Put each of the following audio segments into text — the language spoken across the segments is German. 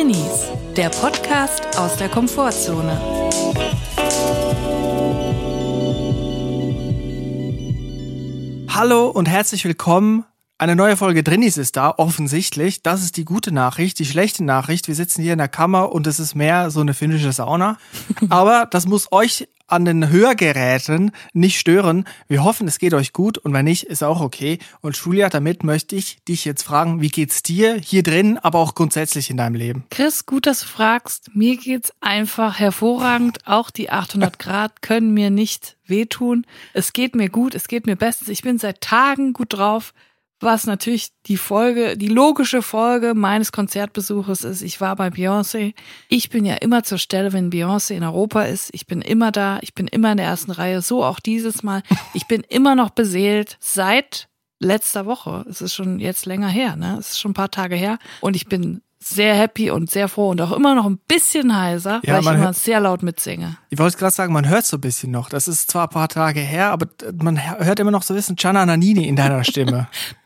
Drinnies, der Podcast aus der Komfortzone. Hallo und herzlich willkommen. Eine neue Folge Drinnies ist da, offensichtlich. Das ist die gute Nachricht. Die schlechte Nachricht, wir sitzen hier in der Kammer und es ist mehr so eine finnische Sauna. Aber das muss euch an den Hörgeräten nicht stören. Wir hoffen, es geht euch gut und wenn nicht, ist auch okay. Und Julia, damit möchte ich dich jetzt fragen, wie geht's dir hier drin, aber auch grundsätzlich in deinem Leben? Chris, gut, dass du fragst. Mir geht's einfach hervorragend. Auch die 800 Grad können mir nicht wehtun. Es geht mir gut, es geht mir bestens. Ich bin seit Tagen gut drauf was natürlich die Folge, die logische Folge meines Konzertbesuches ist. Ich war bei Beyoncé. Ich bin ja immer zur Stelle, wenn Beyoncé in Europa ist. Ich bin immer da. Ich bin immer in der ersten Reihe. So auch dieses Mal. Ich bin immer noch beseelt seit letzter Woche. Es ist schon jetzt länger her, ne? Es ist schon ein paar Tage her. Und ich bin sehr happy und sehr froh und auch immer noch ein bisschen heiser, ja, weil ich immer sehr laut mitsinge. Ich wollte gerade sagen, man hört so ein bisschen noch. Das ist zwar ein paar Tage her, aber man hört immer noch so ein bisschen Gianna Nannini in deiner Stimme.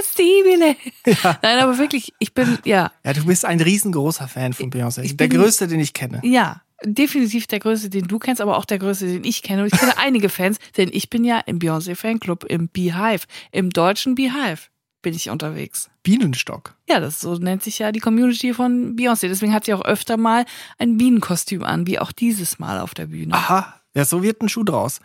Impossibile. Ja. Nein, aber wirklich, ich bin, ja. Ja, du bist ein riesengroßer Fan von Beyoncé. Der größte, den ich kenne. Ja, definitiv der größte, den du kennst, aber auch der größte, den ich kenne. Und ich kenne einige Fans, denn ich bin ja im Beyoncé Fanclub, im Beehive, im deutschen Beehive bin ich unterwegs. Bienenstock. Ja, das so nennt sich ja die Community von Beyoncé. Deswegen hat sie auch öfter mal ein Bienenkostüm an, wie auch dieses Mal auf der Bühne. Aha. Ja, so wird ein Schuh draus.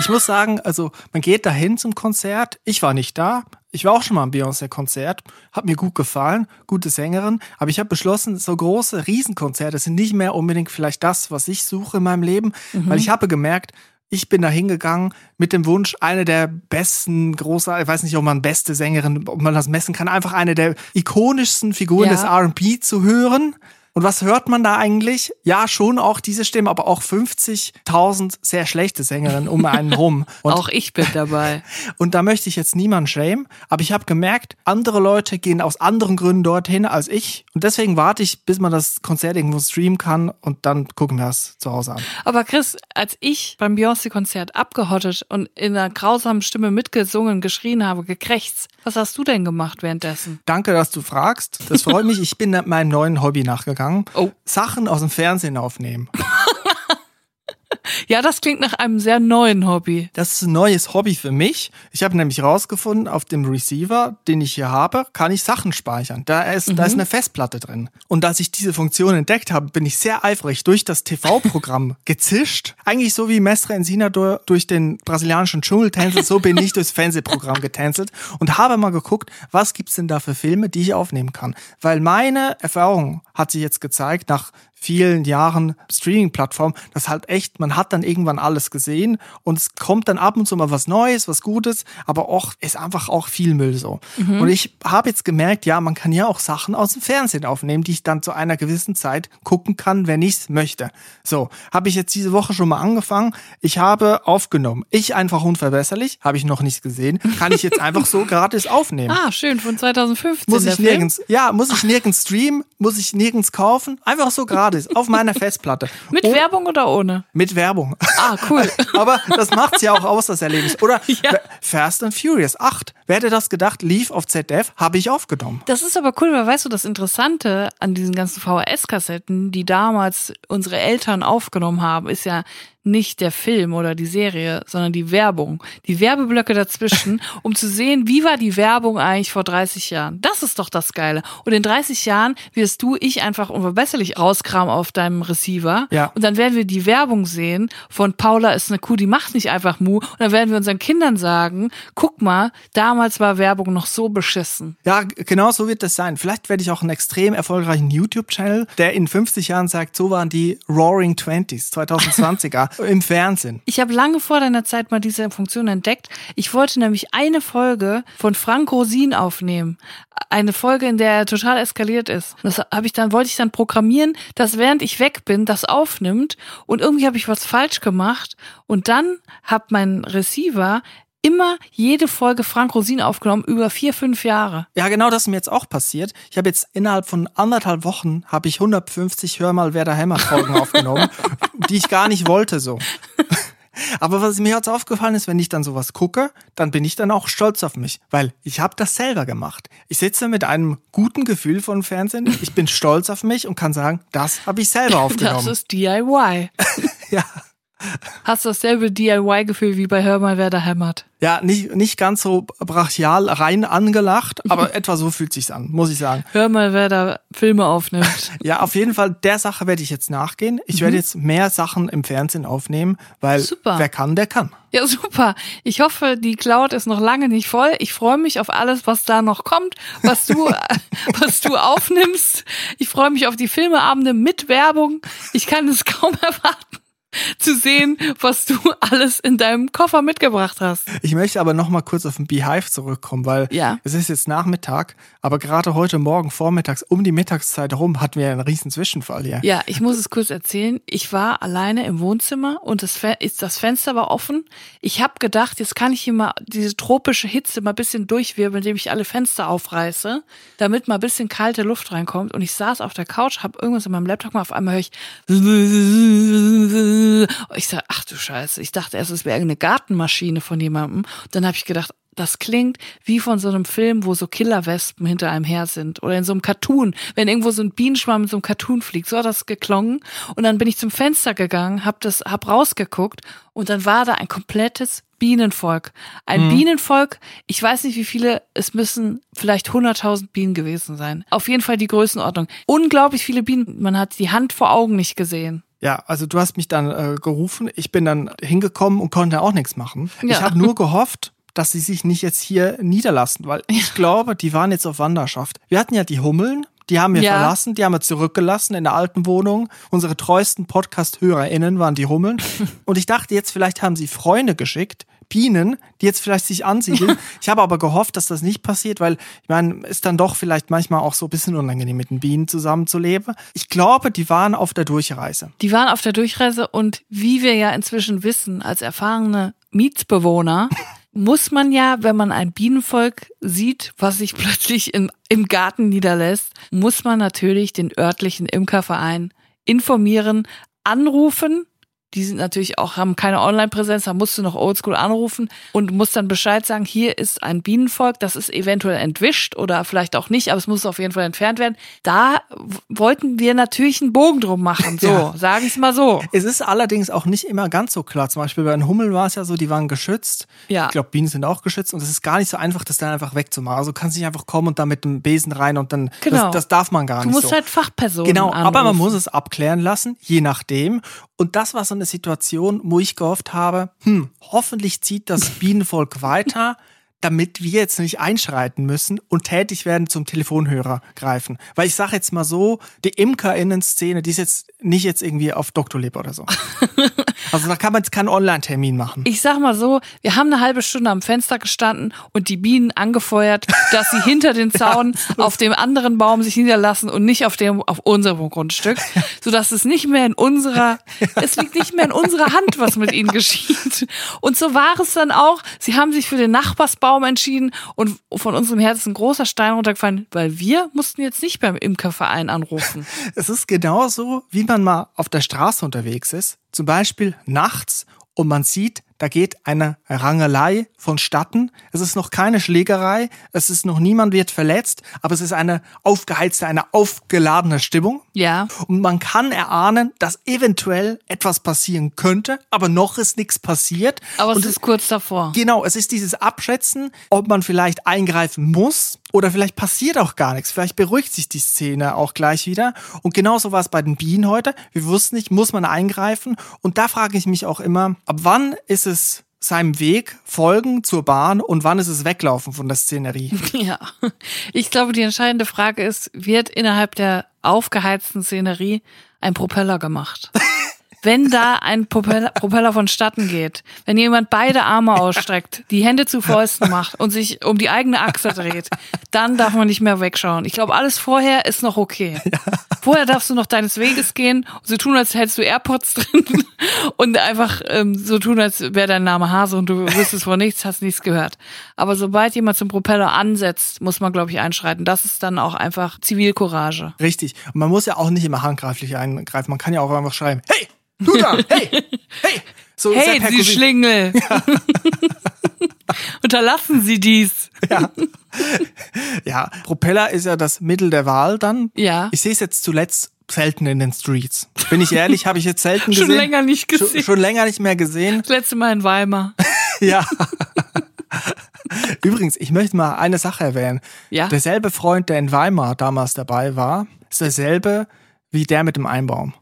Ich muss sagen, also man geht dahin zum Konzert. Ich war nicht da. Ich war auch schon mal am Beyoncé-Konzert. Hat mir gut gefallen. Gute Sängerin. Aber ich habe beschlossen, so große Riesenkonzerte sind nicht mehr unbedingt vielleicht das, was ich suche in meinem Leben. Mhm. Weil ich habe gemerkt, ich bin da hingegangen mit dem Wunsch, eine der besten, großer, ich weiß nicht, ob man beste Sängerin, ob man das messen kann, einfach eine der ikonischsten Figuren ja. des R&B zu hören. Und was hört man da eigentlich? Ja, schon auch diese Stimme, aber auch 50.000 sehr schlechte Sängerinnen um einen rum. Und, auch ich bin dabei. Und da möchte ich jetzt niemanden schämen, aber ich habe gemerkt, andere Leute gehen aus anderen Gründen dorthin als ich. Und deswegen warte ich, bis man das Konzert irgendwo streamen kann und dann gucken wir es zu Hause an. Aber Chris, als ich beim Beyoncé-Konzert abgehottet und in einer grausamen Stimme mitgesungen, geschrien habe, gekrächzt, was hast du denn gemacht währenddessen? Danke, dass du fragst. Das freut mich. Ich bin meinem neuen Hobby nachgegangen. Oh. Sachen aus dem Fernsehen aufnehmen. Ja, das klingt nach einem sehr neuen Hobby. Das ist ein neues Hobby für mich. Ich habe nämlich rausgefunden, auf dem Receiver, den ich hier habe, kann ich Sachen speichern. Da ist, mhm. da ist mhm. eine Festplatte drin. Und als ich diese Funktion entdeckt habe, bin ich sehr eifrig durch das TV-Programm gezischt. Eigentlich so wie Mestre Ensina durch den brasilianischen Dschungel tänzelt, so bin ich durchs Fernsehprogramm getänzelt und habe mal geguckt, was gibt's denn da für Filme, die ich aufnehmen kann. Weil meine Erfahrung hat sich jetzt gezeigt, nach vielen Jahren Streaming-Plattform, das halt echt, man hat dann irgendwann alles gesehen und es kommt dann ab und zu mal was Neues, was Gutes, aber auch ist einfach auch viel Müll so. Mhm. Und ich habe jetzt gemerkt, ja, man kann ja auch Sachen aus dem Fernsehen aufnehmen, die ich dann zu einer gewissen Zeit gucken kann, wenn ich es möchte. So, habe ich jetzt diese Woche schon mal angefangen. Ich habe aufgenommen. Ich einfach unverbesserlich, habe ich noch nicht gesehen, kann ich jetzt einfach so gratis aufnehmen. Ah, schön, von 2015. Muss ich nirgends, Film? ja, muss ich nirgends streamen, muss ich nirgends kaufen, einfach so gratis gratis auf meiner Festplatte. Mit oh, Werbung oder ohne? Mit Werbung. Ah, cool. Aber das macht's ja auch aus, das Erlebnis. Oder ja. Fast and Furious 8. Wer hätte das gedacht? Lief auf ZDF, habe ich aufgenommen. Das ist aber cool, weil weißt du, das Interessante an diesen ganzen VHS-Kassetten, die damals unsere Eltern aufgenommen haben, ist ja, nicht der Film oder die Serie, sondern die Werbung, die Werbeblöcke dazwischen, um zu sehen, wie war die Werbung eigentlich vor 30 Jahren. Das ist doch das Geile. Und in 30 Jahren wirst du ich einfach unverbesserlich rauskramen auf deinem Receiver. Ja. Und dann werden wir die Werbung sehen von Paula ist eine Kuh, die macht nicht einfach Mu. Und dann werden wir unseren Kindern sagen, guck mal, damals war Werbung noch so beschissen. Ja, genau so wird das sein. Vielleicht werde ich auch einen extrem erfolgreichen YouTube-Channel, der in 50 Jahren sagt, so waren die Roaring Twenties, 2020er. Im Fernsehen. Ich habe lange vor deiner Zeit mal diese Funktion entdeckt. Ich wollte nämlich eine Folge von Frank Rosin aufnehmen. Eine Folge, in der er total eskaliert ist. Das habe ich dann, wollte ich dann programmieren, dass während ich weg bin, das aufnimmt. Und irgendwie habe ich was falsch gemacht. Und dann hat mein Receiver immer jede Folge Frank Rosin aufgenommen über vier, fünf Jahre. Ja, genau das ist mir jetzt auch passiert. Ich habe jetzt innerhalb von anderthalb Wochen habe ich 150 Hör mal Werder Hämmer Folgen aufgenommen, die ich gar nicht wollte so. Aber was mir jetzt aufgefallen ist, wenn ich dann sowas gucke, dann bin ich dann auch stolz auf mich, weil ich habe das selber gemacht. Ich sitze mit einem guten Gefühl von Fernsehen, ich bin stolz auf mich und kann sagen, das habe ich selber aufgenommen. Das ist DIY. ja. Hast du dasselbe DIY-Gefühl wie bei Hör mal, wer da hämmert? Ja, nicht, nicht ganz so brachial rein angelacht, aber etwa so fühlt sich's an, muss ich sagen. Hör mal, wer da Filme aufnimmt. ja, auf jeden Fall, der Sache werde ich jetzt nachgehen. Ich mhm. werde jetzt mehr Sachen im Fernsehen aufnehmen, weil super. wer kann, der kann. Ja, super. Ich hoffe, die Cloud ist noch lange nicht voll. Ich freue mich auf alles, was da noch kommt, was du, was du aufnimmst. Ich freue mich auf die Filmeabende mit Werbung. Ich kann es kaum erwarten zu sehen, was du alles in deinem Koffer mitgebracht hast. Ich möchte aber noch mal kurz auf den Beehive zurückkommen, weil ja. es ist jetzt Nachmittag, aber gerade heute Morgen vormittags um die Mittagszeit herum hatten wir einen riesen Zwischenfall hier. Ja, ich muss es kurz erzählen. Ich war alleine im Wohnzimmer und das, das Fenster war offen. Ich habe gedacht, jetzt kann ich hier mal diese tropische Hitze mal ein bisschen durchwirbeln, indem ich alle Fenster aufreiße, damit mal ein bisschen kalte Luft reinkommt. Und ich saß auf der Couch, habe irgendwas in meinem Laptop mal auf einmal höre ich ich sag, ach du Scheiße, ich dachte erst, es wäre irgendeine Gartenmaschine von jemandem. Dann habe ich gedacht, das klingt wie von so einem Film, wo so Killerwespen hinter einem her sind. Oder in so einem Cartoon, wenn irgendwo so ein Bienenschwarm in so einem Cartoon fliegt. So hat das geklungen. Und dann bin ich zum Fenster gegangen, hab das, hab rausgeguckt und dann war da ein komplettes Bienenvolk. Ein hm. Bienenvolk, ich weiß nicht wie viele, es müssen vielleicht 100.000 Bienen gewesen sein. Auf jeden Fall die Größenordnung. Unglaublich viele Bienen, man hat die Hand vor Augen nicht gesehen. Ja, also du hast mich dann äh, gerufen, ich bin dann hingekommen und konnte auch nichts machen. Ja. Ich habe nur gehofft, dass sie sich nicht jetzt hier niederlassen, weil ich glaube, die waren jetzt auf Wanderschaft. Wir hatten ja die Hummeln, die haben wir ja. verlassen, die haben wir zurückgelassen in der alten Wohnung. Unsere treuesten Podcast-HörerInnen waren die Hummeln. Und ich dachte jetzt, vielleicht haben sie Freunde geschickt, Bienen, die jetzt vielleicht sich ansiedeln. ich habe aber gehofft, dass das nicht passiert, weil ich meine, ist dann doch vielleicht manchmal auch so ein bisschen unangenehm, mit den Bienen zusammenzuleben. Ich glaube, die waren auf der Durchreise. Die waren auf der Durchreise und wie wir ja inzwischen wissen, als erfahrene Mietsbewohner, muss man ja, wenn man ein Bienenvolk sieht, was sich plötzlich im, im Garten niederlässt, muss man natürlich den örtlichen Imkerverein informieren, anrufen die sind natürlich auch, haben keine Online-Präsenz, da musst du noch oldschool anrufen und musst dann Bescheid sagen, hier ist ein Bienenvolk, das ist eventuell entwischt oder vielleicht auch nicht, aber es muss auf jeden Fall entfernt werden. Da wollten wir natürlich einen Bogen drum machen, so, ja. sagen es mal so. Es ist allerdings auch nicht immer ganz so klar. Zum Beispiel bei den Hummeln war es ja so, die waren geschützt. Ja. Ich glaube, Bienen sind auch geschützt und es ist gar nicht so einfach, das dann einfach wegzumachen. Also du kannst nicht einfach kommen und da mit dem Besen rein und dann, genau. das, das darf man gar nicht Du musst so. halt Fachpersonen Genau, anrufen. aber man muss es abklären lassen, je nachdem. Und das war eine Situation, wo ich gehofft habe, hm, hoffentlich zieht das Bienenvolk weiter damit wir jetzt nicht einschreiten müssen und tätig werden zum Telefonhörer greifen. Weil ich sage jetzt mal so, die Imkerinnen-Szene, die ist jetzt nicht jetzt irgendwie auf Doktorlib oder so. also da kann man jetzt keinen Online-Termin machen. Ich sag mal so, wir haben eine halbe Stunde am Fenster gestanden und die Bienen angefeuert, dass sie hinter den Zaun ja, auf dem anderen Baum sich niederlassen und nicht auf dem, auf unserem Grundstück, sodass es nicht mehr in unserer, es liegt nicht mehr in unserer Hand, was mit ihnen geschieht. Und so war es dann auch. Sie haben sich für den Nachbarsbaum Baum entschieden und von unserem Herz ist ein großer Stein runtergefallen, weil wir mussten jetzt nicht beim Imkerverein anrufen. es ist genauso, wie man mal auf der Straße unterwegs ist, zum Beispiel nachts und man sieht, da geht eine Rangelei vonstatten. Es ist noch keine Schlägerei, es ist noch niemand wird verletzt, aber es ist eine aufgeheizte, eine aufgeladene Stimmung. Ja. Und man kann erahnen, dass eventuell etwas passieren könnte, aber noch ist nichts passiert. Aber es Und ist kurz davor. Genau, es ist dieses Abschätzen, ob man vielleicht eingreifen muss oder vielleicht passiert auch gar nichts. Vielleicht beruhigt sich die Szene auch gleich wieder. Und genauso war es bei den Bienen heute. Wir wussten nicht, muss man eingreifen? Und da frage ich mich auch immer, ab wann ist es seinem Weg folgen zur Bahn und wann ist es weglaufen von der Szenerie? Ja, ich glaube, die entscheidende Frage ist, wird innerhalb der aufgeheizten Szenerie ein Propeller gemacht? wenn da ein Propeller, Propeller vonstatten geht, wenn jemand beide Arme ausstreckt, die Hände zu Fäusten macht und sich um die eigene Achse dreht, dann darf man nicht mehr wegschauen. Ich glaube, alles vorher ist noch okay. Vorher darfst du noch deines Weges gehen und so tun, als hättest du AirPods drin und einfach ähm, so tun, als wäre dein Name Hase und du wüsstest von nichts, hast nichts gehört. Aber sobald jemand zum Propeller ansetzt, muss man, glaube ich, einschreiten. Das ist dann auch einfach Zivilcourage. Richtig. Und man muss ja auch nicht immer handgreiflich eingreifen. Man kann ja auch einfach schreiben, hey, Du da, hey, hey. So Hey, Sie. Schlingel! Unterlassen Sie dies. Ja. ja, Propeller ist ja das Mittel der Wahl dann. Ja. Ich sehe es jetzt zuletzt selten in den Streets. Bin ich ehrlich, habe ich jetzt selten Schon gesehen. länger nicht Schon, gesehen. schon länger nicht mehr gesehen. Das letzte Mal in Weimar. Ja. Übrigens, ich möchte mal eine Sache erwähnen. Ja. Derselbe Freund, der in Weimar damals dabei war, ist derselbe wie der mit dem Einbaum.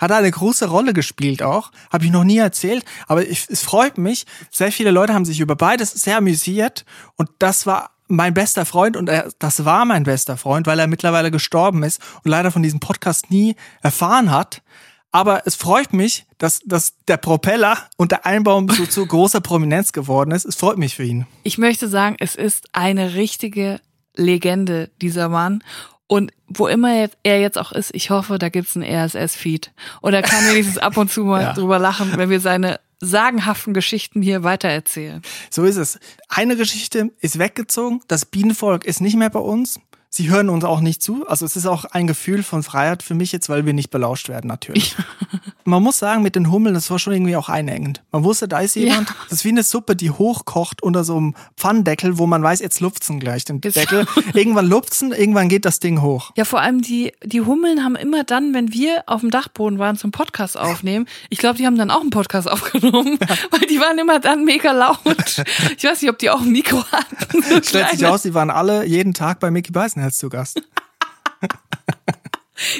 Hat eine große Rolle gespielt auch. Habe ich noch nie erzählt. Aber ich, es freut mich. Sehr viele Leute haben sich über beides sehr amüsiert. Und das war mein bester Freund und er, das war mein bester Freund, weil er mittlerweile gestorben ist und leider von diesem Podcast nie erfahren hat. Aber es freut mich, dass, dass der Propeller und der Einbaum so zu großer Prominenz geworden ist. Es freut mich für ihn. Ich möchte sagen, es ist eine richtige Legende, dieser Mann. Und wo immer er jetzt auch ist, ich hoffe, da gibt's einen RSS-Feed. Und er kann wenigstens ab und zu mal Ja. drüber lachen, wenn wir seine sagenhaften Geschichten hier weitererzählen. So ist es. Eine Geschichte ist weggezogen. Das Bienenvolk ist nicht mehr bei uns. Sie hören uns auch nicht zu. Also es ist auch ein Gefühl von Freiheit für mich jetzt, weil wir nicht belauscht werden natürlich. Man muss sagen, mit den Hummeln, das war schon irgendwie auch einengend. Man wusste, da ist jemand. Ja. Das ist wie eine Suppe, die hochkocht unter so einem Pfannendeckel, wo man weiß, jetzt lupft's gleich den Jetzt- Deckel. Irgendwann lupft's, irgendwann geht das Ding hoch. Ja, vor allem die, die Hummeln haben immer dann, wenn wir auf dem Dachboden waren zum Podcast aufnehmen, ich glaube, die haben dann auch einen Podcast aufgenommen, weil die waren immer dann mega laut. Ich weiß nicht, ob die auch ein Mikro hatten. So Stellt sich aus, die waren alle jeden Tag bei Mickey Beisenherz zu Gast.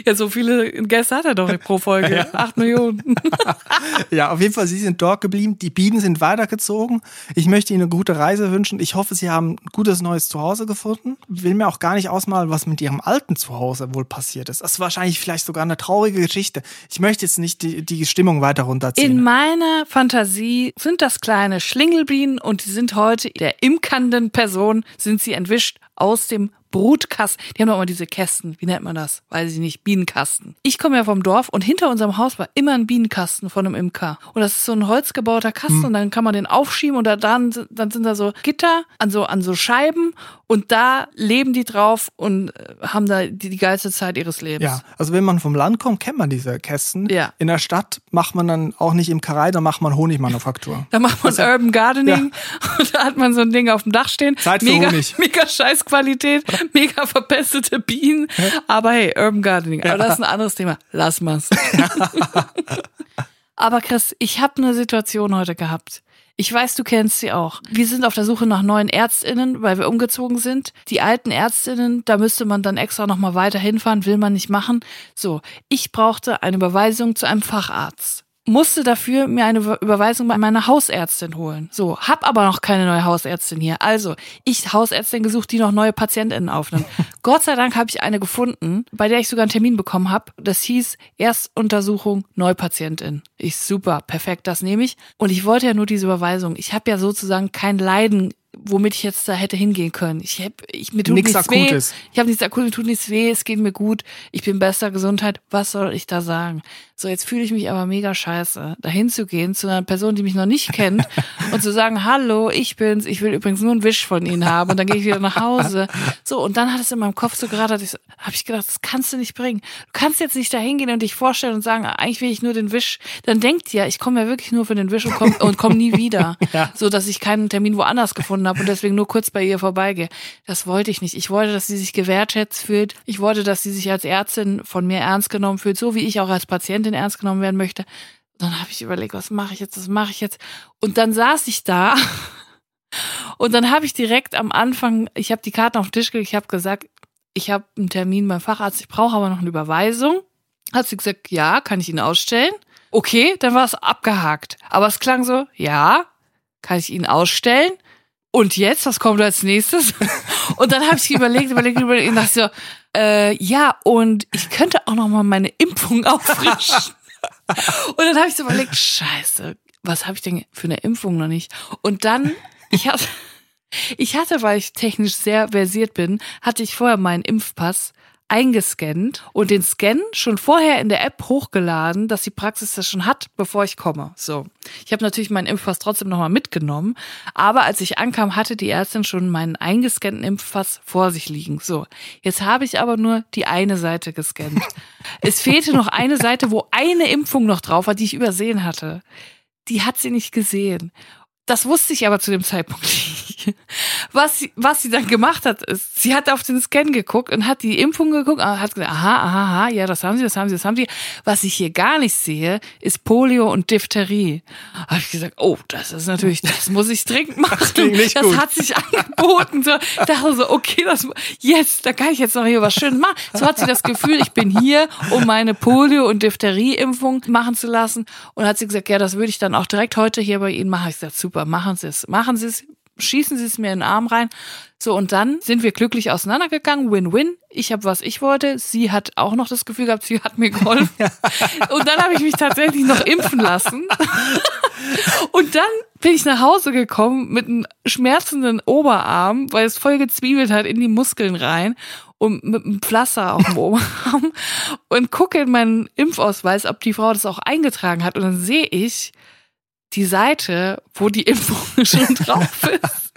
Ja, so viele Gäste hat er doch pro Folge. Acht Millionen. Ja, auf jeden Fall, Sie sind dort geblieben. Die Bienen sind weitergezogen. Ich möchte Ihnen eine gute Reise wünschen. Ich hoffe, Sie haben ein gutes neues Zuhause gefunden. Will mir auch gar nicht ausmalen, was mit Ihrem alten Zuhause wohl passiert ist. Das ist wahrscheinlich vielleicht sogar eine traurige Geschichte. Ich möchte jetzt nicht die, die Stimmung weiter In runterziehen. meiner Fantasie sind das kleine Schlingelbienen und die sind heute der imkernden Person, sind sie entwischt aus dem Brutkasten. Die haben doch immer diese Kästen. Wie nennt man das? Weiß ich nicht. Bienenkasten. Ich komme ja vom Dorf und hinter unserem Haus war immer ein Bienenkasten von einem Imker. Und das ist so ein holzgebauter Kasten und dann kann man den aufschieben und da dann, dann sind da so Gitter an so, an so Scheiben und da leben die drauf und äh, haben da die, die geilste Zeit ihres Lebens. ja, also wenn man vom Land kommt, kennt man diese Kästen. Ja. In der Stadt macht man dann auch nicht Imkerei, da macht man Honigmanufaktur. Da macht man Urban Gardening und da hat man so ein Ding auf dem Dach stehen. Zeit für mega, Honig. mega Scheißqualität, mega verpestete Bienen. Aber hey, Urban Gardening. Aber das ist ein anderes Thema. Lass mal's. Aber Chris, ich habe eine Situation heute gehabt. Ich weiß, du kennst sie auch. Wir sind auf der Suche nach neuen Ärztinnen, weil wir umgezogen sind. Die alten Ärztinnen, da müsste man dann extra noch mal weiter hinfahren, will man nicht machen. So, ich brauchte eine Überweisung zu einem Facharzt. Musste dafür mir eine Über- Überweisung bei meiner Hausärztin holen. So, hab aber noch keine neue Hausärztin hier. Also, ich Hausärztin gesucht, die noch neue PatientInnen aufnimmt. Gott sei Dank habe ich eine gefunden, bei der ich sogar einen Termin bekommen habe. Das hieß Erstuntersuchung Neupatientin. Ich super, perfekt, das nehme ich. Und ich wollte ja nur diese Überweisung. Ich habe ja sozusagen kein Leiden, womit ich jetzt da hätte hingehen können. Ich hab, ich mir tut nichts weh. Akutes. Ich habe nichts Akutes, mir tut nichts weh, es geht mir gut, ich bin bester Gesundheit. Was soll ich da sagen? So, jetzt fühle ich mich aber mega scheiße, dahin zu gehen zu einer Person, die mich noch nicht kennt und zu sagen, hallo, ich bin's, ich will übrigens nur einen Wisch von Ihnen haben und dann gehe ich wieder nach Hause. So, und dann hat es in meinem Kopf so gerade, habe ich gedacht, das kannst du nicht bringen. Du kannst jetzt nicht dahin gehen und dich vorstellen und sagen, eigentlich will ich nur den Wisch. Dann denkt ihr, ich komme ja wirklich nur für den Wisch und komme und komm nie wieder. Ja. So, dass ich keinen Termin woanders gefunden habe und deswegen nur kurz bei ihr vorbeigehe. Das wollte ich nicht. Ich wollte, dass sie sich gewertschätzt fühlt. Ich wollte, dass sie sich als Ärztin von mir ernst genommen fühlt, so wie ich auch als Patientin ernst genommen werden möchte. Dann habe ich überlegt, was mache ich jetzt, was mache ich jetzt? Und dann saß ich da und dann habe ich direkt am Anfang, ich habe die Karten auf den Tisch gelegt, ich habe gesagt, ich habe einen Termin beim Facharzt, ich brauche aber noch eine Überweisung. Hat sie gesagt, ja, kann ich Ihnen ausstellen? Okay, dann war es abgehakt. Aber es klang so, ja, kann ich Ihnen ausstellen? Und jetzt, was kommt als nächstes? Und dann habe ich überlegt, überlegt, überlegt und dachte so, äh, ja, und ich könnte auch noch mal meine Impfung auffrischen. Und dann habe ich so überlegt, scheiße, was habe ich denn für eine Impfung noch nicht? Und dann, ich hatte, ich hatte, weil ich technisch sehr versiert bin, hatte ich vorher meinen Impfpass eingescannt und den Scan schon vorher in der App hochgeladen, dass die Praxis das schon hat, bevor ich komme. So. Ich habe natürlich meinen Impfpass trotzdem nochmal mitgenommen, aber als ich ankam, hatte die Ärztin schon meinen eingescannten Impfpass vor sich liegen. So. Jetzt habe ich aber nur die eine Seite gescannt. es fehlte noch eine Seite, wo eine Impfung noch drauf war, die ich übersehen hatte. Die hat sie nicht gesehen. Das wusste ich aber zu dem Zeitpunkt nicht. Was sie, was sie dann gemacht hat, ist, sie hat auf den Scan geguckt und hat die Impfung geguckt und hat gesagt, aha, aha, aha, ja, das haben sie, das haben sie, das haben sie. Was ich hier gar nicht sehe, ist Polio und Diphtherie. Habe ich gesagt, oh, das ist natürlich, das muss ich dringend machen. Das, das hat sich angeboten. So, ich dachte so, okay, das, yes, da kann ich jetzt noch hier was Schönes machen. So hat sie das Gefühl, ich bin hier, um meine Polio- und Diphtherie-Impfung machen zu lassen. Und hat sie gesagt, ja, das würde ich dann auch direkt heute hier bei Ihnen machen. Ich gesagt, super, machen Sie es, machen Sie es, schießen Sie es mir in den Arm rein. So, und dann sind wir glücklich auseinandergegangen. Win-win. Ich habe, was ich wollte. Sie hat auch noch das Gefühl gehabt, sie hat mir geholfen. Und dann habe ich mich tatsächlich noch impfen lassen. Und dann bin ich nach Hause gekommen mit einem schmerzenden Oberarm, weil es voll gezwiebelt hat in die Muskeln rein und mit einem Pflaster auf dem Oberarm und gucke in meinen Impfausweis, ob die Frau das auch eingetragen hat. Und dann sehe ich die Seite, wo die Impfung schon drauf ist.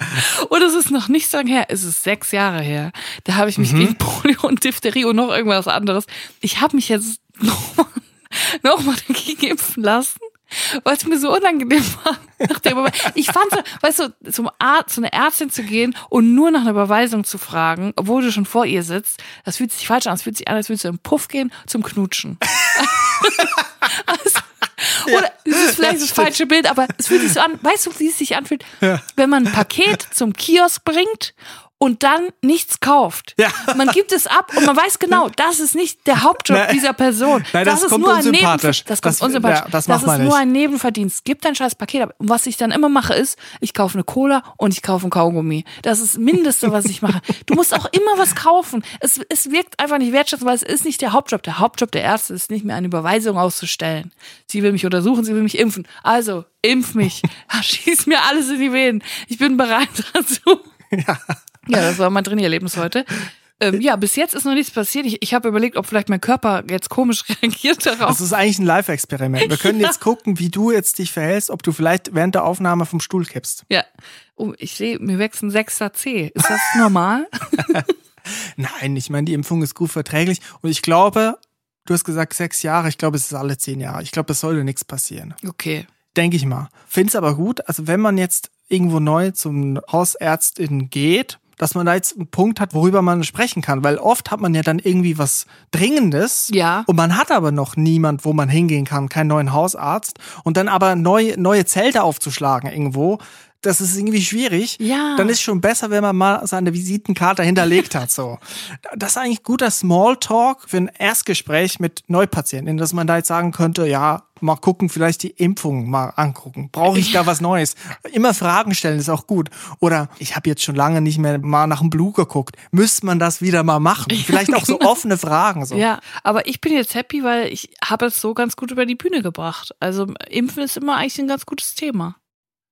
Und es ist noch nicht so lange her, es ist sechs Jahre her. Da habe ich mich Mhm. gegen Polio und Diphtherie und noch irgendwas anderes. Ich habe mich jetzt nochmal noch mal dagegen impfen lassen. Weil es mir so unangenehm war. Nach der Überwe- ich fand so, weißt du, zum Arzt, zu einer Ärztin zu gehen und nur nach einer Überweisung zu fragen, obwohl du schon vor ihr sitzt, das fühlt sich falsch an. Das fühlt sich an, als würdest du im Puff gehen zum Knutschen. Also, oder es ist vielleicht das falsche Bild, aber es fühlt sich so an, weißt du, wie es sich anfühlt, wenn man ein Paket zum Kiosk bringt und dann nichts kauft. Ja. Man gibt es ab und man weiß genau, das ist nicht der Hauptjob Nein. dieser Person. Nein, das ist kommt nur ein unsympathisch. Nebenver das kommt Das- unsympathisch. ja, das das ist man nur ein Nebenverdienst. Gib dein scheiß Paket ab. Und was ich dann immer mache ist, ich kaufe eine Cola und ich kaufe ein Kaugummi. Das ist das Mindeste, was ich mache. Du musst auch immer was kaufen. Es, es wirkt einfach nicht wertschätzend, weil es ist nicht der Hauptjob. Der Hauptjob der Ärzte ist nicht mehr eine Überweisung auszustellen. Sie will mich untersuchen, sie will mich impfen. Also, impf mich. Schieß mir alles in die Venen. Ich bin bereit dazu. Ja, das war mein Trainiererlebnis heute. Ähm, ja, bis jetzt ist noch nichts passiert. Ich, ich habe überlegt, ob vielleicht mein Körper jetzt komisch reagiert darauf. Das ist eigentlich ein Live-Experiment. Wir können jetzt gucken, wie du jetzt dich verhältst, ob du vielleicht während der Aufnahme vom Stuhl kippst. Ja. Oh, ich sehe, mir wächst ein sechster C. Ist das normal? Nein, ich meine, die Impfung ist gut verträglich und ich glaube, du hast gesagt sechs Jahre, ich glaube, es ist alle zehn Jahre. Ich glaube, es sollte nichts passieren. Okay. Denke ich mal. Find's aber gut. Also wenn man jetzt irgendwo neu zum Hausärztin geht, dass man da jetzt einen Punkt hat, worüber man sprechen kann. Weil oft hat man ja dann irgendwie was Dringendes. Ja. Und man hat aber noch niemand, wo man hingehen kann, keinen neuen Hausarzt. Und dann aber neu, neue Zelte aufzuschlagen irgendwo, das ist irgendwie schwierig. Ja. Dann ist schon besser, wenn man mal seine Visitenkarte hinterlegt hat. So. Das ist eigentlich guter Smalltalk für ein Erstgespräch mit Neupatienten, dass man da jetzt sagen könnte, ja, mal gucken, vielleicht die Impfung mal angucken. Brauche ich da was Neues? Immer Fragen stellen ist auch gut. Oder ich habe jetzt schon lange nicht mehr mal nach dem Blut geguckt. Müsste man das wieder mal machen? Vielleicht auch so offene Fragen. So. Ja, aber ich bin jetzt happy, weil ich habe es so ganz gut über die Bühne gebracht. Also Impfen ist immer eigentlich ein ganz gutes Thema.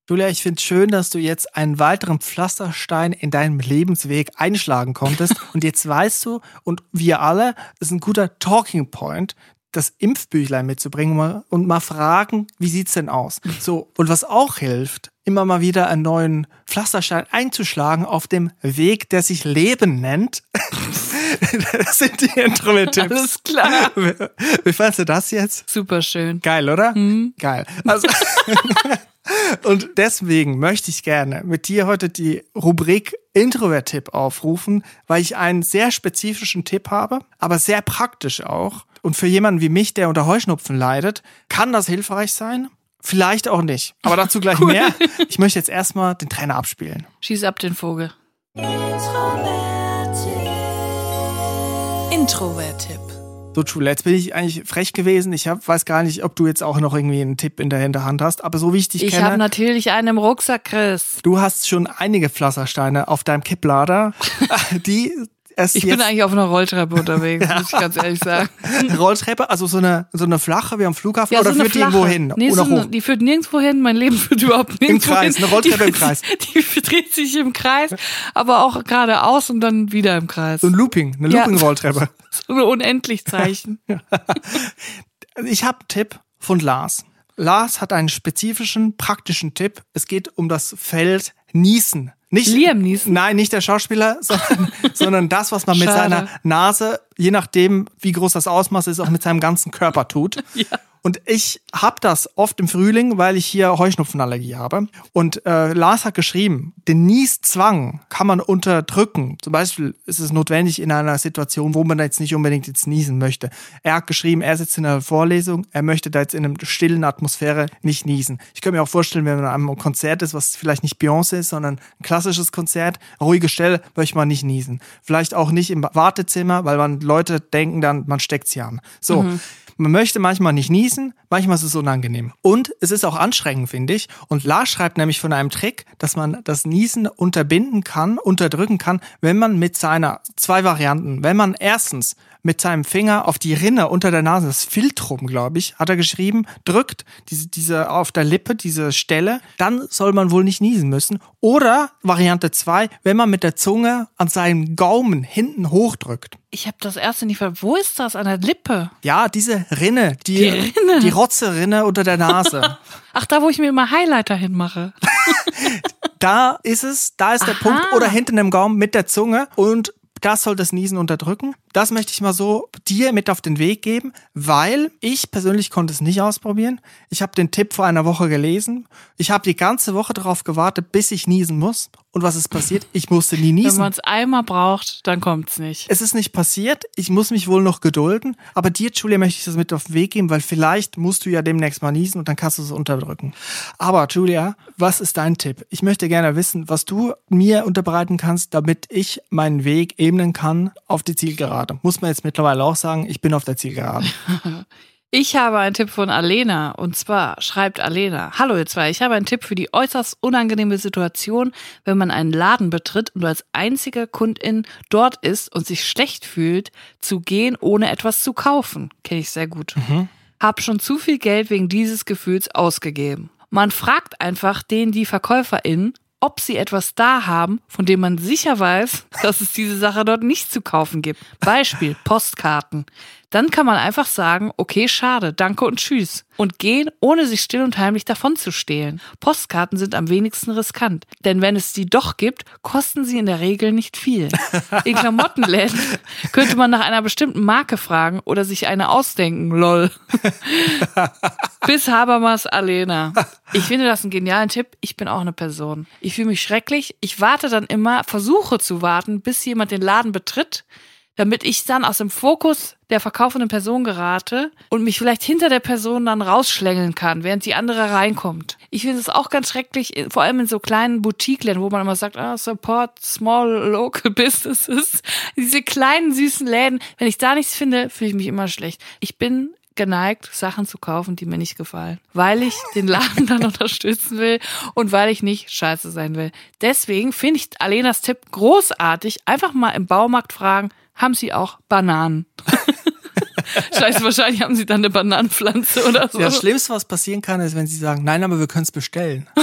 Julia, ich finde schön, dass du jetzt einen weiteren Pflasterstein in deinem Lebensweg einschlagen konntest. und jetzt weißt du, und wir alle, es ist ein guter Talking Point, das Impfbüchlein mitzubringen und mal fragen, wie sieht's denn aus? So, und was auch hilft, immer mal wieder einen neuen Pflasterstein einzuschlagen auf dem Weg, der sich Leben nennt. das sind die Intro-Tipps. Alles klar. Wie fandst du das jetzt? Super schön. Geil, oder? Geil. Also, und deswegen möchte ich gerne mit dir heute die Rubrik Introvert-Tipp aufrufen, weil ich einen sehr spezifischen Tipp habe, aber sehr praktisch auch. Und für jemanden wie mich, der unter Heuschnupfen leidet, kann das hilfreich sein. Vielleicht auch nicht. Aber dazu gleich mehr. Ich möchte jetzt erstmal den Trainer abspielen. Schieß ab den Vogel. Introvert-Tipp. So, Schule, jetzt bin ich eigentlich frech gewesen. Ich hab, weiß gar nicht, ob du jetzt auch noch irgendwie einen Tipp in der Hinterhand hast. Aber so wie ich dich Ich kenne, habe natürlich einen im Rucksack, Chris. Du hast schon einige Pflastersteine auf deinem Kipplader, die erst Ich jetzt bin eigentlich auf einer Rolltreppe unterwegs, muss ich ganz ehrlich sagen. Rolltreppe, also so eine so eine flache wie am Flughafen oder so führt die irgendwo hin Nee, so eine, die führt nirgendwo hin. Mein Leben führt überhaupt nirgendwo Kreis, hin. eine Rolltreppe die, im Kreis. Die dreht sich im Kreis, aber auch geradeaus und dann wieder im Kreis. So ein Looping, eine Ja. Looping-Rolltreppe. So ein Unendlich-Zeichen. ich habe einen Tipp von Lars. Lars hat einen spezifischen, praktischen Tipp. Es geht um das Feld Niesen. Nicht, Liam Neeson? Nein, nicht der Schauspieler, sondern, sondern das, was man mit Schade. seiner Nase, je nachdem, wie groß das Ausmaß ist, auch mit seinem ganzen Körper tut. Ja. Und ich habe das oft im Frühling, weil ich hier Heuschnupfenallergie habe. Und äh, Lars hat geschrieben, den Nieszwang kann man unterdrücken. Zum Beispiel ist es notwendig in einer Situation, wo man jetzt nicht unbedingt jetzt niesen möchte. Er hat geschrieben, er sitzt in einer Vorlesung, er möchte da jetzt in einer stillen Atmosphäre nicht niesen. Ich könnte mir auch vorstellen, wenn man an einem Konzert ist, was vielleicht nicht Beyoncé ist, sondern ein klassisches Konzert, ruhige Stelle, möchte man nicht niesen. Vielleicht auch nicht im Wartezimmer, weil man Leute denken dann, man steckt sie an. So. Man möchte manchmal nicht niesen, manchmal ist es unangenehm. Und es ist auch anstrengend, finde ich. Und Lars schreibt nämlich von einem Trick, dass man das Niesen unterbinden kann, unterdrücken kann, wenn man mit seiner, zwei Varianten, wenn man erstens mit seinem Finger auf die Rinne unter der Nase, das Filtrum, glaube ich, hat er geschrieben, drückt, diese, diese auf der Lippe, diese Stelle, dann soll man wohl nicht niesen müssen. Oder Variante zwei, wenn man mit der Zunge an seinem Gaumen hinten hochdrückt. Ich habe das erste nicht ver... Wo ist das? An der Lippe? Ja, diese Rinne, die, Die Rinne? die Rotze-Rinne unter der Nase. Ach, da, wo ich mir immer Highlighter hinmache. da ist es, da ist der Aha. Punkt oder hinten im Gaumen mit der Zunge und das soll das Niesen unterdrücken. Das möchte ich mal so dir mit auf den Weg geben, weil ich persönlich konnte es nicht ausprobieren. Ich habe den Tipp vor einer Woche gelesen. Ich habe die ganze Woche darauf gewartet, bis ich niesen muss. Und was ist passiert? Ich musste nie Wenn niesen. man es einmal braucht, dann kommt's nicht. Es ist nicht passiert. Ich muss mich wohl noch gedulden. Aber dir, Julia, möchte ich das mit auf den Weg geben, weil vielleicht musst du ja demnächst mal niesen und dann kannst du es unterdrücken. Aber Julia, was ist dein Tipp? Ich möchte gerne wissen, was du mir unterbreiten kannst, damit ich meinen Weg ebnen kann auf die Zielgerade. Muss man jetzt mittlerweile auch sagen, ich bin auf der Zielgerade. Ich habe einen Tipp von Alena und zwar schreibt Alena: Hallo ihr zwei, ich habe einen Tipp für die äußerst unangenehme Situation, wenn man einen Laden betritt und als einzige Kundin dort ist und sich schlecht fühlt, zu gehen, ohne etwas zu kaufen. Kenne ich sehr gut. Hab schon zu viel Geld wegen dieses Gefühls ausgegeben. Man fragt einfach den die Verkäuferin, ob sie etwas da haben, von dem man sicher weiß, dass es diese Sache dort nicht zu kaufen gibt. Beispiel Postkarten. Dann kann man einfach sagen, okay, schade, danke und tschüss. Und gehen, ohne sich still und heimlich davon zu stehlen. Postkarten sind am wenigsten riskant. Denn wenn es sie doch gibt, kosten sie in der Regel nicht viel. In Klamottenläden könnte man nach einer bestimmten Marke fragen oder sich eine ausdenken, lol. Bis Habermas Alena. Ich finde das einen genialen Tipp. Ich bin auch eine Person. Ich fühle mich schrecklich. Ich warte dann immer, versuche zu warten, bis jemand den Laden betritt, damit ich dann aus dem Fokus der verkaufenden Person gerate und mich vielleicht hinter der Person dann rausschlängeln kann, während die andere reinkommt. Ich finde es auch ganz schrecklich, vor allem in so kleinen Boutique-Läden, wo man immer sagt, ah, support small local businesses. Diese kleinen süßen Läden, wenn ich da nichts finde, fühle ich mich immer schlecht. Ich bin geneigt, Sachen zu kaufen, die mir nicht gefallen, weil ich den Laden dann unterstützen will und weil ich nicht scheiße sein will. Deswegen finde ich Alenas Tipp großartig. Einfach mal im Baumarkt fragen, haben Sie auch Bananen? Scheiße, wahrscheinlich haben Sie dann eine Bananenpflanze oder so. Das Schlimmste, was passieren kann, ist, wenn sie sagen, nein, aber wir können es bestellen.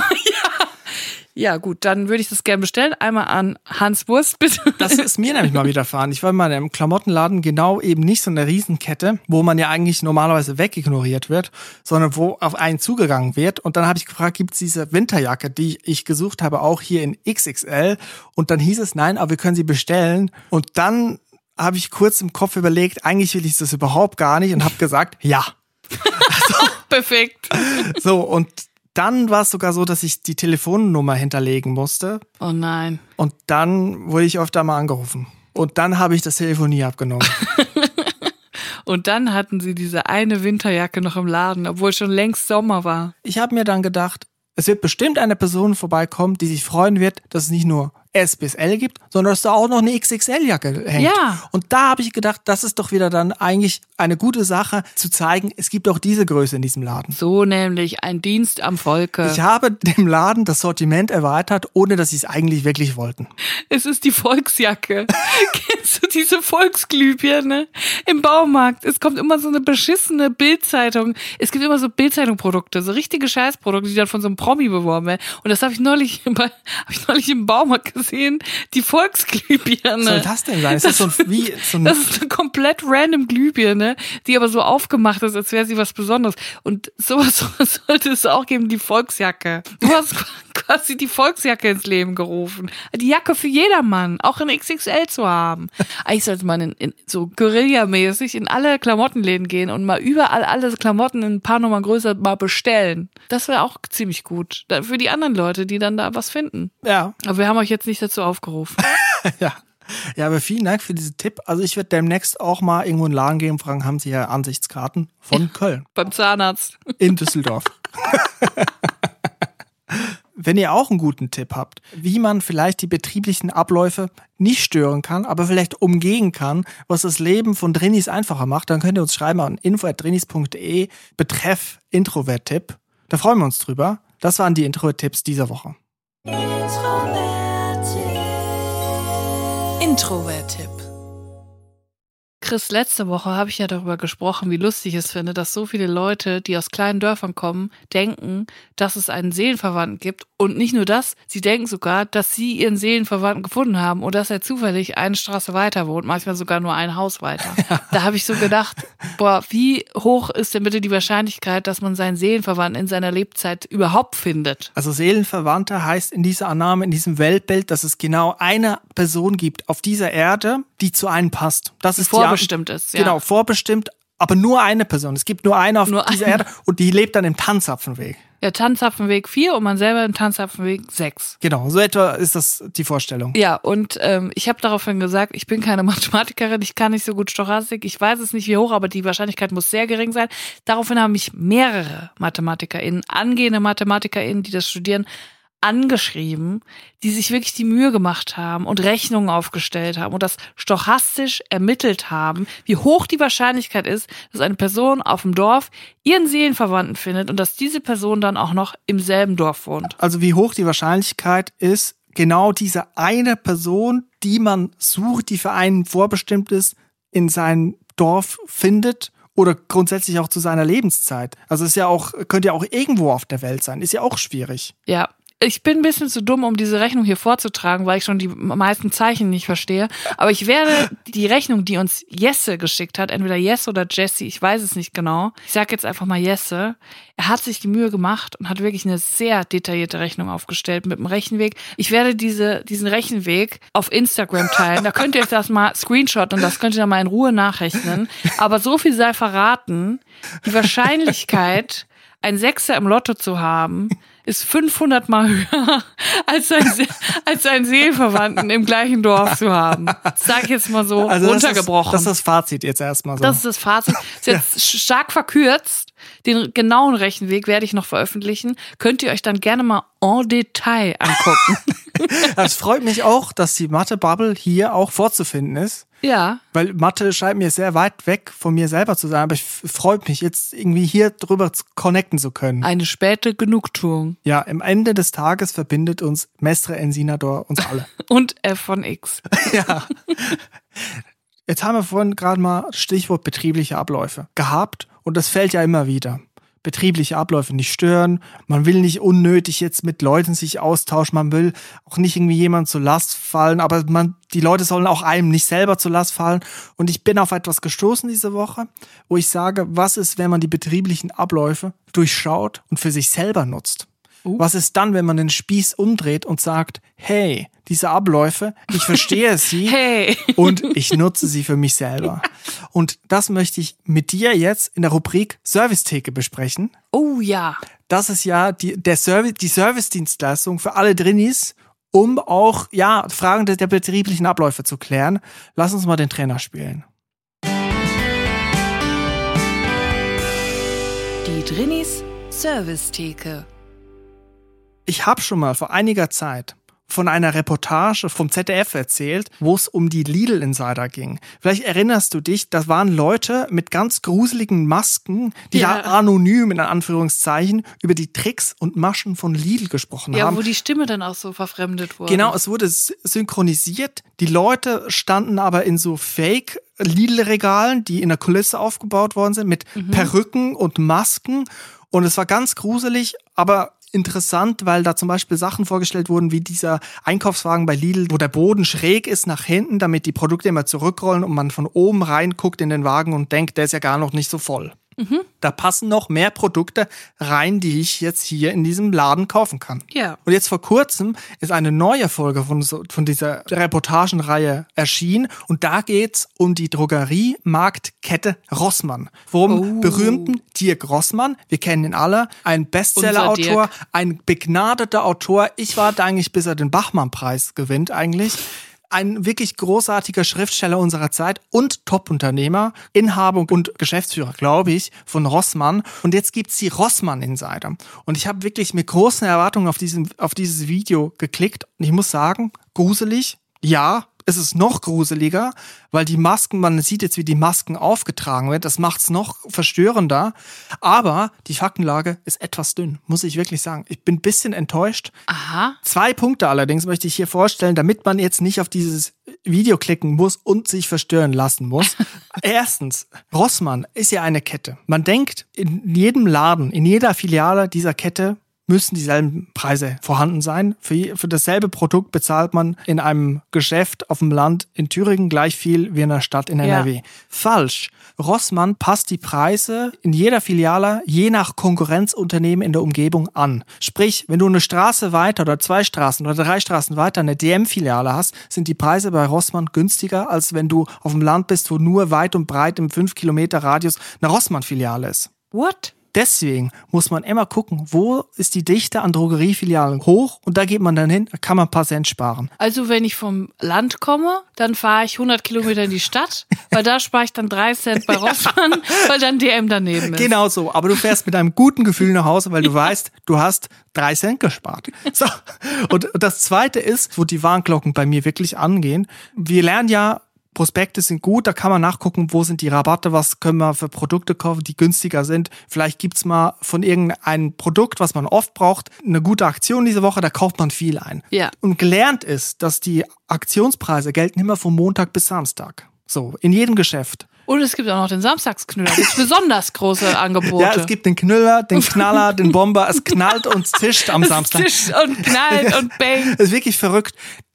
Ja, gut, dann würde ich das gerne bestellen. Einmal an Hans Wurst, bitte. Das ist mir nämlich mal widerfahren. Ich war mal in einem Klamottenladen, genau eben nicht so eine Riesenkette, wo man ja eigentlich normalerweise wegignoriert wird, sondern wo auf einen zugegangen wird. Und dann habe ich gefragt, gibt es diese Winterjacke, die ich gesucht habe, auch hier in XXL? Und dann hieß es, nein, aber wir können sie bestellen. Und dann habe ich kurz im Kopf überlegt, eigentlich will ich das überhaupt gar nicht und habe gesagt, ja. Perfekt. So, und dann war es sogar so, dass ich die Telefonnummer hinterlegen musste. Oh nein. Und dann wurde ich öfter mal angerufen. Und dann habe ich das Telefon nie abgenommen. Und dann hatten sie diese eine Winterjacke noch im Laden, obwohl schon längst Sommer war. Ich habe mir dann gedacht, es wird bestimmt eine Person vorbeikommen, die sich freuen wird, dass es nicht nur S bis L gibt, sondern dass da auch noch eine XXL-Jacke hängt. Ja. Und da habe ich gedacht, das ist doch wieder dann eigentlich eine gute Sache, zu zeigen, es gibt auch diese Größe in diesem Laden. So nämlich ein Dienst am Volke. Ich habe dem Laden das Sortiment erweitert, ohne dass sie es eigentlich wirklich wollten. Es ist die Volksjacke. Kennst du diese Volksglühbirne im Baumarkt? Es kommt immer so eine beschissene Bildzeitung. Es gibt immer so Bildzeitung-Produkte, so richtige Scheißprodukte, die dann von so einem Promi beworben werden. Und das habe ich neulich, bei, hab ich neulich im Baumarkt gesehen. Gesehen die Volksglühbirne. Was soll das denn sein? Ist das, das so ein, wie, so ein das ist eine komplett random Glühbirne, die aber so aufgemacht ist, als wäre sie was Besonderes. Und sowas sollte es auch geben, die Volksjacke. Du hast quasi die Volksjacke ins Leben gerufen. Die Jacke für jedermann, auch in XXL zu haben. Eigentlich sollte man in, in so Guerilla-mäßig in alle Klamottenläden gehen und mal überall alle Klamotten in ein paar Nummern größer mal bestellen. Das wäre auch ziemlich gut. Für die anderen Leute, die dann da was finden. Ja. Aber wir haben euch jetzt nicht dazu aufgerufen. ja. Ja, aber vielen Dank für diesen Tipp. Also ich werde demnächst auch mal irgendwo in den Laden gehen und fragen, haben Sie ja Ansichtskarten von Köln? Beim Zahnarzt. In Düsseldorf. Wenn ihr auch einen guten Tipp habt, wie man vielleicht die betrieblichen Abläufe nicht stören kann, aber vielleicht umgehen kann, was das Leben von Drinis einfacher macht, dann könnt ihr uns schreiben an info.drinis.de betreff Introvert-Tipp. Da freuen wir uns drüber. Das waren die Introvert-Tipps dieser Woche. Introvert-Tipp. Chris, letzte Woche habe ich ja darüber gesprochen, wie lustig ich es finde, dass so viele Leute, die aus kleinen Dörfern kommen, denken, dass es einen Seelenverwandten gibt. Und nicht nur das, sie denken sogar, dass sie ihren Seelenverwandten gefunden haben und dass er zufällig eine Straße weiter wohnt, manchmal sogar nur ein Haus weiter. Da habe ich so gedacht, boah, wie hoch ist denn bitte die Wahrscheinlichkeit, dass man seinen Seelenverwandten in seiner Lebzeit überhaupt findet? Also Seelenverwandter heißt in dieser Annahme, in diesem Weltbild, dass es genau eine Person gibt auf dieser Erde, die zu einem passt. Das ist die vorbestimmt ist. Ja. Genau, vorbestimmt, aber nur eine Person. Es gibt nur eine auf nur dieser eine. Erde und die lebt dann im Tanzapfenweg. Ja, Tanzapfenweg 4 und man selber im Tanzapfenweg 6. Genau, so etwa ist das die Vorstellung. Ja, und ähm, ich habe daraufhin gesagt, ich bin keine Mathematikerin, ich kann nicht so gut Stochastik, ich weiß es nicht wie hoch, aber die Wahrscheinlichkeit muss sehr gering sein. Daraufhin haben mich mehrere MathematikerInnen, angehende MathematikerInnen, die das studieren, angeschrieben, die sich wirklich die Mühe gemacht haben und Rechnungen aufgestellt haben und das stochastisch ermittelt haben, wie hoch die Wahrscheinlichkeit ist, dass eine Person auf dem Dorf ihren Seelenverwandten findet und dass diese Person dann auch noch im selben Dorf wohnt. Also wie hoch die Wahrscheinlichkeit ist, genau diese eine Person, die man sucht, die für einen vorbestimmt ist, in sein Dorf findet oder grundsätzlich auch zu seiner Lebenszeit. Also ist ja auch, könnte ja auch irgendwo auf der Welt sein, ist ja auch schwierig. Ja, ich bin ein bisschen zu dumm, um diese Rechnung hier vorzutragen, weil ich schon die meisten Zeichen nicht verstehe. Aber ich werde die Rechnung, die uns Jesse geschickt hat, entweder Jesse oder Jesse, ich weiß es nicht genau. Ich sage jetzt einfach mal Jesse. Er hat sich die Mühe gemacht und hat wirklich eine sehr detaillierte Rechnung aufgestellt mit dem Rechenweg. Ich werde diese, diesen Rechenweg auf Instagram teilen. Da könnt ihr das mal screenshotten und das könnt ihr dann mal in Ruhe nachrechnen. Aber so viel sei verraten. Die Wahrscheinlichkeit, ein Sechser im Lotto zu haben, ist 500 mal höher als ein, als ein Seelenverwandten im gleichen Dorf zu haben. Das sag ich jetzt mal so also runtergebrochen. Das ist, das ist das Fazit jetzt erstmal so. Das ist das Fazit. Ist jetzt ja. stark verkürzt. Den genauen Rechenweg werde ich noch veröffentlichen. Könnt ihr euch dann gerne mal en Detail angucken. Es freut mich auch, dass die Mathe-Bubble hier auch vorzufinden ist. Ja. Weil Mathe scheint mir sehr weit weg von mir selber zu sein, aber ich freue mich jetzt irgendwie hier drüber connecten zu können. Eine späte Genugtuung. Ja, im Ende des Tages verbindet uns Mestre Ensinador uns alle. Und F von X. ja. Jetzt haben wir vorhin gerade mal Stichwort betriebliche Abläufe gehabt und das fällt ja immer wieder betriebliche Abläufe nicht stören. Man will nicht unnötig jetzt mit Leuten sich austauschen. Man will auch nicht irgendwie jemand zur Last fallen, aber man, die Leute sollen auch einem nicht selber zur Last fallen. Und ich bin auf etwas gestoßen diese Woche, wo ich sage, was ist, wenn man die betrieblichen Abläufe durchschaut und für sich selber nutzt? Uh. Was ist dann, wenn man den Spieß umdreht und sagt, hey, diese Abläufe, ich verstehe sie hey. und ich nutze sie für mich selber. Und das möchte ich mit dir jetzt in der Rubrik Servicetheke besprechen. Oh ja. Das ist ja die, der Service, die Servicedienstleistung für alle Drinis, um auch, ja, Fragen der, der betrieblichen Abläufe zu klären. Lass uns mal den Trainer spielen. Die Drinis Servicetheke. Ich habe schon mal vor einiger Zeit von einer Reportage vom ZDF erzählt, wo es um die Lidl Insider ging. Vielleicht erinnerst du dich, das waren Leute mit ganz gruseligen Masken, die ja. da anonym in Anführungszeichen über die Tricks und Maschen von Lidl gesprochen ja, haben. Ja, wo die Stimme dann auch so verfremdet wurde. Genau, es wurde synchronisiert. Die Leute standen aber in so Fake Lidl-Regalen, die in der Kulisse aufgebaut worden sind, mit mhm. Perücken und Masken. Und es war ganz gruselig, aber interessant, weil da zum Beispiel Sachen vorgestellt wurden, wie dieser Einkaufswagen bei Lidl, wo der Boden schräg ist nach hinten, damit die Produkte immer zurückrollen und man von oben reinguckt in den Wagen und denkt, der ist ja gar noch nicht so voll. Mhm. Da passen noch mehr Produkte rein, die ich jetzt hier in diesem Laden kaufen kann. Ja. Und jetzt vor kurzem ist eine neue Folge von, so, von dieser Reportagenreihe erschienen und da geht's um die Drogeriemarktkette Rossmann. Vom oh. berühmten Dirk Rossmann, wir kennen ihn alle, ein Bestsellerautor, ein begnadeter Autor. Ich warte eigentlich, bis er den Bachmann-Preis gewinnt eigentlich ein wirklich großartiger Schriftsteller unserer Zeit und Top-Unternehmer, Inhaber und Geschäftsführer, glaube ich, von Rossmann. Und jetzt gibt's die Rossmann Insider. Und ich habe wirklich mit großen Erwartungen auf, diesen, auf dieses Video geklickt. Und ich muss sagen, gruselig, ja, es ist noch gruseliger, weil die Masken, man sieht jetzt, wie die Masken aufgetragen werden. Das macht's noch verstörender. Aber die Faktenlage ist etwas dünn, muss ich wirklich sagen. Ich bin ein bisschen enttäuscht. Aha. Zwei Punkte allerdings möchte ich hier vorstellen, damit man jetzt nicht auf dieses Video klicken muss und sich verstören lassen muss. Erstens, Rossmann ist ja eine Kette. Man denkt, in jedem Laden, in jeder Filiale dieser Kette müssen dieselben Preise vorhanden sein. Für, für dasselbe Produkt bezahlt man in einem Geschäft auf dem Land in Thüringen gleich viel wie in der Stadt in NRW. Ja. Falsch. Rossmann passt die Preise in jeder Filiale je nach Konkurrenzunternehmen in der Umgebung an. Sprich, wenn du eine Straße weiter oder zwei Straßen oder drei Straßen weiter eine DM-Filiale hast, sind die Preise bei Rossmann günstiger, als wenn du auf dem Land bist, wo nur weit und breit im 5 Kilometer Radius eine Rossmann-Filiale ist. What? Deswegen muss man immer gucken, wo ist die Dichte an Drogeriefilialen hoch und da geht man dann hin, da kann man ein paar Cent sparen. Also wenn ich vom Land komme, dann fahre ich 100 Kilometer in die Stadt, weil da spare ich dann 3 Cent bei Rossmann, weil dann DM daneben ist. Genau so, aber du fährst mit einem guten Gefühl nach Hause, weil du ja. weißt, du hast 3 Cent gespart. So. Und das zweite ist, wo die Warnglocken bei mir wirklich angehen. Wir lernen ja Prospekte sind gut, da kann man nachgucken, wo sind die Rabatte, was können wir für Produkte kaufen, die günstiger sind. Vielleicht gibt's mal von irgendeinem Produkt, was man oft braucht, eine gute Aktion diese Woche, da kauft man viel ein. Ja. Und gelernt ist, dass die Aktionspreise gelten immer von Montag bis Samstag. So, in jedem Geschäft. Und es gibt auch noch den Samstagsknüller. Das ist besonders große Angebote. Ja, es gibt den Knüller, den Knaller, den Bomber. Es knallt und zischt am Samstag. Es zischt und knallt und bang. Es ist wirklich verrückt.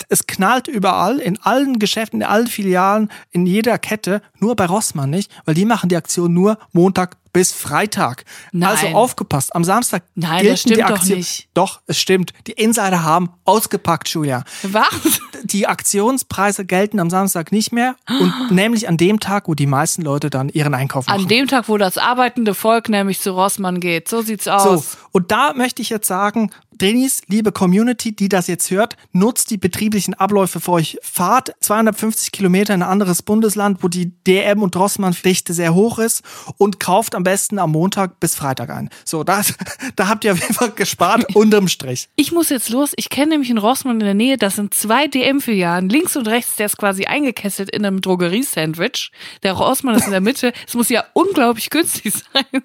Es knallt überall, in allen Geschäften, in allen Filialen, in jeder Kette. Nur bei Rossmann nicht, weil die machen die Aktion nur Montag bis Freitag. Nein. Also aufgepasst. Am Samstag Nein, das stimmt die Aktion. doch nicht. Doch, es stimmt. Die Insider haben ausgepackt, Julia. Was? Die Aktionspreise gelten am Samstag nicht mehr und nämlich an dem Tag, wo die meisten Leute dann ihren Einkauf machen. An dem Tag, wo das arbeitende Volk nämlich zu Rossmann geht. So sieht's aus. So, und da möchte ich jetzt sagen, Denis, liebe Community, die das jetzt hört, nutzt die betrieblichen Abläufe für euch. Fahrt 250 Kilometer in ein anderes Bundesland, wo die DM- und Rossmann-Dichte sehr hoch ist und kauft am besten am Montag bis Freitag ein. So, das, da habt ihr auf jeden Fall gespart, unterm Strich. Ich muss jetzt los. Ich kenne nämlich in Rossmann in der Nähe, das sind zwei DM-Filialen. Links und rechts, der ist quasi eingekesselt in einem Drogerie-Sandwich. Der Rossmann ist in der Mitte. Es muss ja unglaublich günstig sein.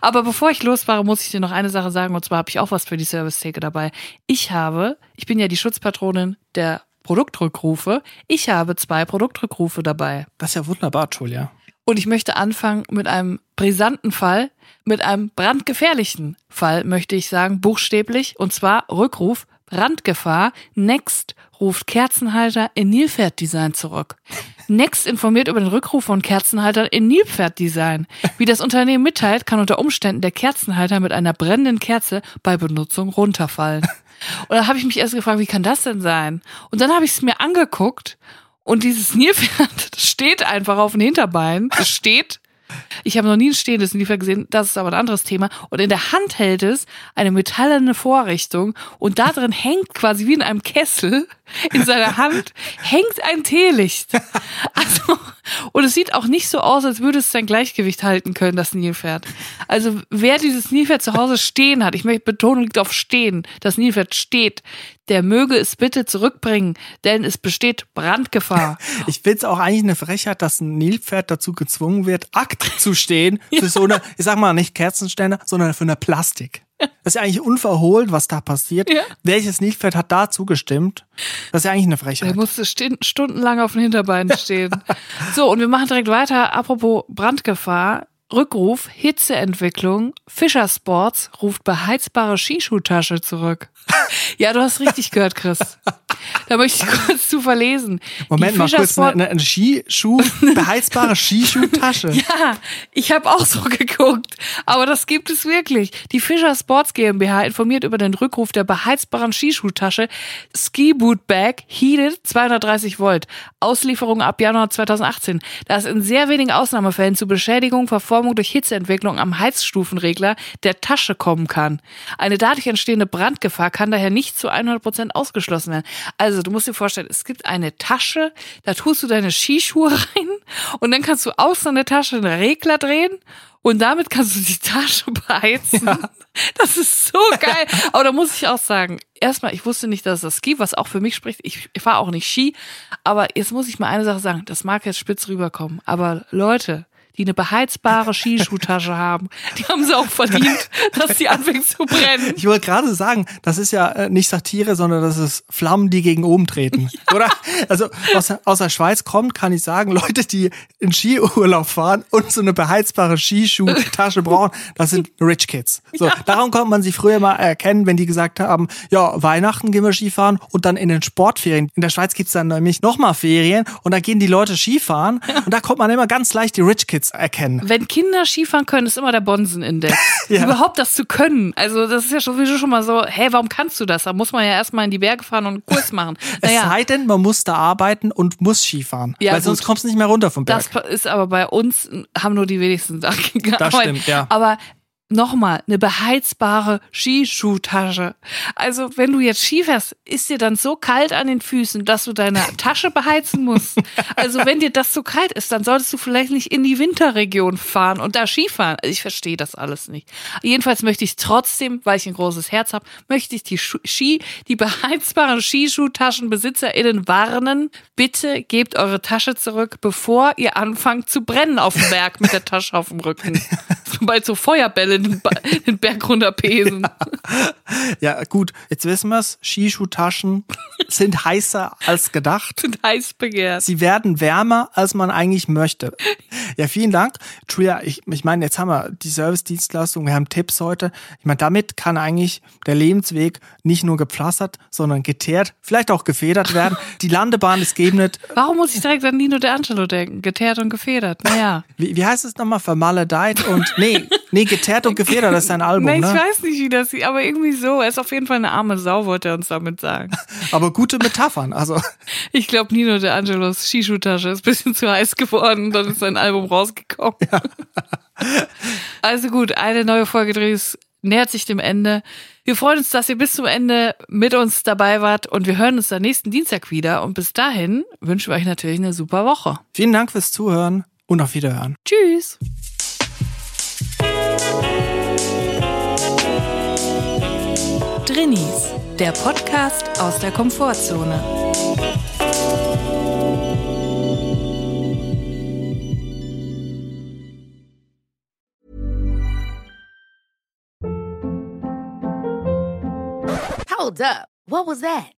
Aber bevor ich losfahre, muss ich dir noch eine Sache sagen, und zwar habe ich auch was für die Servicetheke dabei. Ich habe, ich bin ja die Schutzpatronin der Produktrückrufe, ich habe zwei Produktrückrufe dabei. Das ist ja wunderbar, Julia. Und ich möchte anfangen mit einem brisanten Fall, mit einem brandgefährlichen Fall, möchte ich sagen, buchstäblich, und zwar Rückruf, Brandgefahr, Next ruft Kerzenhalter in Nilpferd-Design zurück. Next informiert über den Rückruf von Kerzenhaltern in Nilpferd-Design. Wie das Unternehmen mitteilt, kann unter Umständen der Kerzenhalter mit einer brennenden Kerze bei Benutzung runterfallen. Und da habe ich mich erst gefragt, wie kann das denn sein? Und dann habe ich es mir angeguckt und dieses Nilpferd steht einfach auf den Hinterbeinen. Es steht ich habe noch nie ein stehendes Liefer gesehen, das ist aber ein anderes Thema. Und in der Hand hält es eine metallene Vorrichtung und da drin hängt quasi wie in einem Kessel in seiner Hand hängt ein Teelicht. Also, und es sieht auch nicht so aus, als würde es sein Gleichgewicht halten können, das Nilpferd. Also, wer dieses Nilpferd zu Hause stehen hat, ich möchte betonen, liegt auf stehen, das Nilpferd steht, der möge es bitte zurückbringen, denn es besteht Brandgefahr. Ich finde es auch eigentlich eine Frechheit, dass ein Nilpferd dazu gezwungen wird, Akt zu stehen für so eine, ich sag mal nicht Kerzenständer, sondern für eine Plastik. Das ist ja eigentlich unverhohlt, was da passiert. Ja. Welches Nilpferd hat da zugestimmt? Das ist ja eigentlich eine Frechheit. Er musste stundenlang auf den Hinterbeinen stehen. so, und wir machen direkt weiter. Apropos Brandgefahr. Rückruf, Hitzeentwicklung, Fischer Sports ruft beheizbare Skischuhtasche zurück. Ja, du hast richtig gehört, Chris. Da möchte ich kurz zu verlesen. Moment mal, kurz eine, eine, Skischuh, beheizbare Skischuhtasche. ja, ich habe auch so geguckt, aber das gibt es wirklich. Die Fischer Sports GmbH informiert über den Rückruf der beheizbaren Skischuhtasche Ski Boot Bag Heated 230 Volt. Auslieferung ab Januar 2018. Da es in sehr wenigen Ausnahmefällen zu Beschädigung, Verformung durch Hitzeentwicklung am Heizstufenregler der Tasche kommen kann. Eine dadurch entstehende Brandgefahr kann daher nicht zu 100 Prozent ausgeschlossen werden. Also du musst dir vorstellen, es gibt eine Tasche, da tust du deine Skischuhe rein und dann kannst du aus der Tasche einen Regler drehen und damit kannst du die Tasche beheizen. Ja. Das ist so geil. Aber da muss ich auch sagen, erstmal, ich wusste nicht, dass es das gibt, was auch für mich spricht. Ich, ich fahre auch nicht Ski. Aber jetzt muss ich mal eine Sache sagen. Das mag jetzt spitz rüberkommen. Aber Leute, die eine beheizbare Skischuhtasche haben. Die haben sie auch verdient, dass die anfängt zu brennen. Ich wollte gerade sagen, das ist ja äh, nicht Satire, sondern das ist Flammen, die gegen oben treten. Ja. Oder? Also aus, aus der Schweiz kommt, kann ich sagen, Leute, die in Skiurlaub fahren und so eine beheizbare Skischuhtasche brauchen, das sind Rich Kids. So, ja. darum konnte man sie früher mal erkennen, wenn die gesagt haben, ja, Weihnachten gehen wir Skifahren und dann in den Sportferien. In der Schweiz gibt's dann nämlich nochmal Ferien und da gehen die Leute Skifahren und da kommt man immer ganz leicht die Rich Kids erkennen. Wenn Kinder Skifahren können, ist immer der Bonsen-Index. ja. Überhaupt das zu können. Also das ist ja sowieso schon mal so, hey, warum kannst du das? Da muss man ja erstmal in die Berge fahren und einen Kurs machen. Naja. Es sei denn, man muss da arbeiten und muss Skifahren. Ja, weil gut. sonst kommst du nicht mehr runter vom Berg. Das ist aber bei uns, haben nur die wenigsten da gearbeitet. Das stimmt, ja. Aber nochmal, eine beheizbare Skischuhtasche. Also, wenn du jetzt Ski fährst, ist dir dann so kalt an den Füßen, dass du deine Tasche beheizen musst. Also, wenn dir das so kalt ist, dann solltest du vielleicht nicht in die Winterregion fahren und da Skifahren. Also, ich verstehe das alles nicht. Jedenfalls möchte ich trotzdem, weil ich ein großes Herz habe, möchte ich die Ski, die beheizbaren SkischuhtaschenbesitzerInnen warnen. Bitte gebt eure Tasche zurück, bevor ihr anfangt zu brennen auf dem Berg mit der Tasche auf dem Rücken. Sobald so Feuerbälle den, den Berg runterpesen. Ja. ja, gut, jetzt wissen wir es. Skischuhtaschen sind heißer als gedacht. Sind heiß begehrt. Sie werden wärmer, als man eigentlich möchte. Ja, vielen Dank. Julia, ich, ich meine, jetzt haben wir die Service-Dienstleistung, wir haben Tipps heute. Ich meine, damit kann eigentlich der Lebensweg nicht nur gepflastert, sondern geteert, vielleicht auch gefedert werden. Die Landebahn ist geebnet. Warum muss ich direkt an Nino De Angelo denken? Geteert und gefedert. Naja. Wie, wie heißt es nochmal? Vermaledeit und, nee, nee, geteert und gefedert, das ist sein Album, nee, ich ne? weiß nicht, wie das sieht, aber irgendwie so. Er ist auf jeden Fall eine arme Sau, wollte er uns damit sagen. aber gute Metaphern, also. Ich glaube, Nino De Angelos Skischuhtasche ist ein bisschen zu heiß geworden, dann ist sein Album rausgekommen. Ja. also gut, eine neue Folge Drehs nähert sich dem Ende. Wir freuen uns, dass ihr bis zum Ende mit uns dabei wart und wir hören uns dann nächsten Dienstag wieder. Und bis dahin wünschen wir euch natürlich eine super Woche. Vielen Dank fürs Zuhören und auf Wiederhören. Tschüss. Drinnies, der Podcast aus der Komfortzone. Hold up. What was that?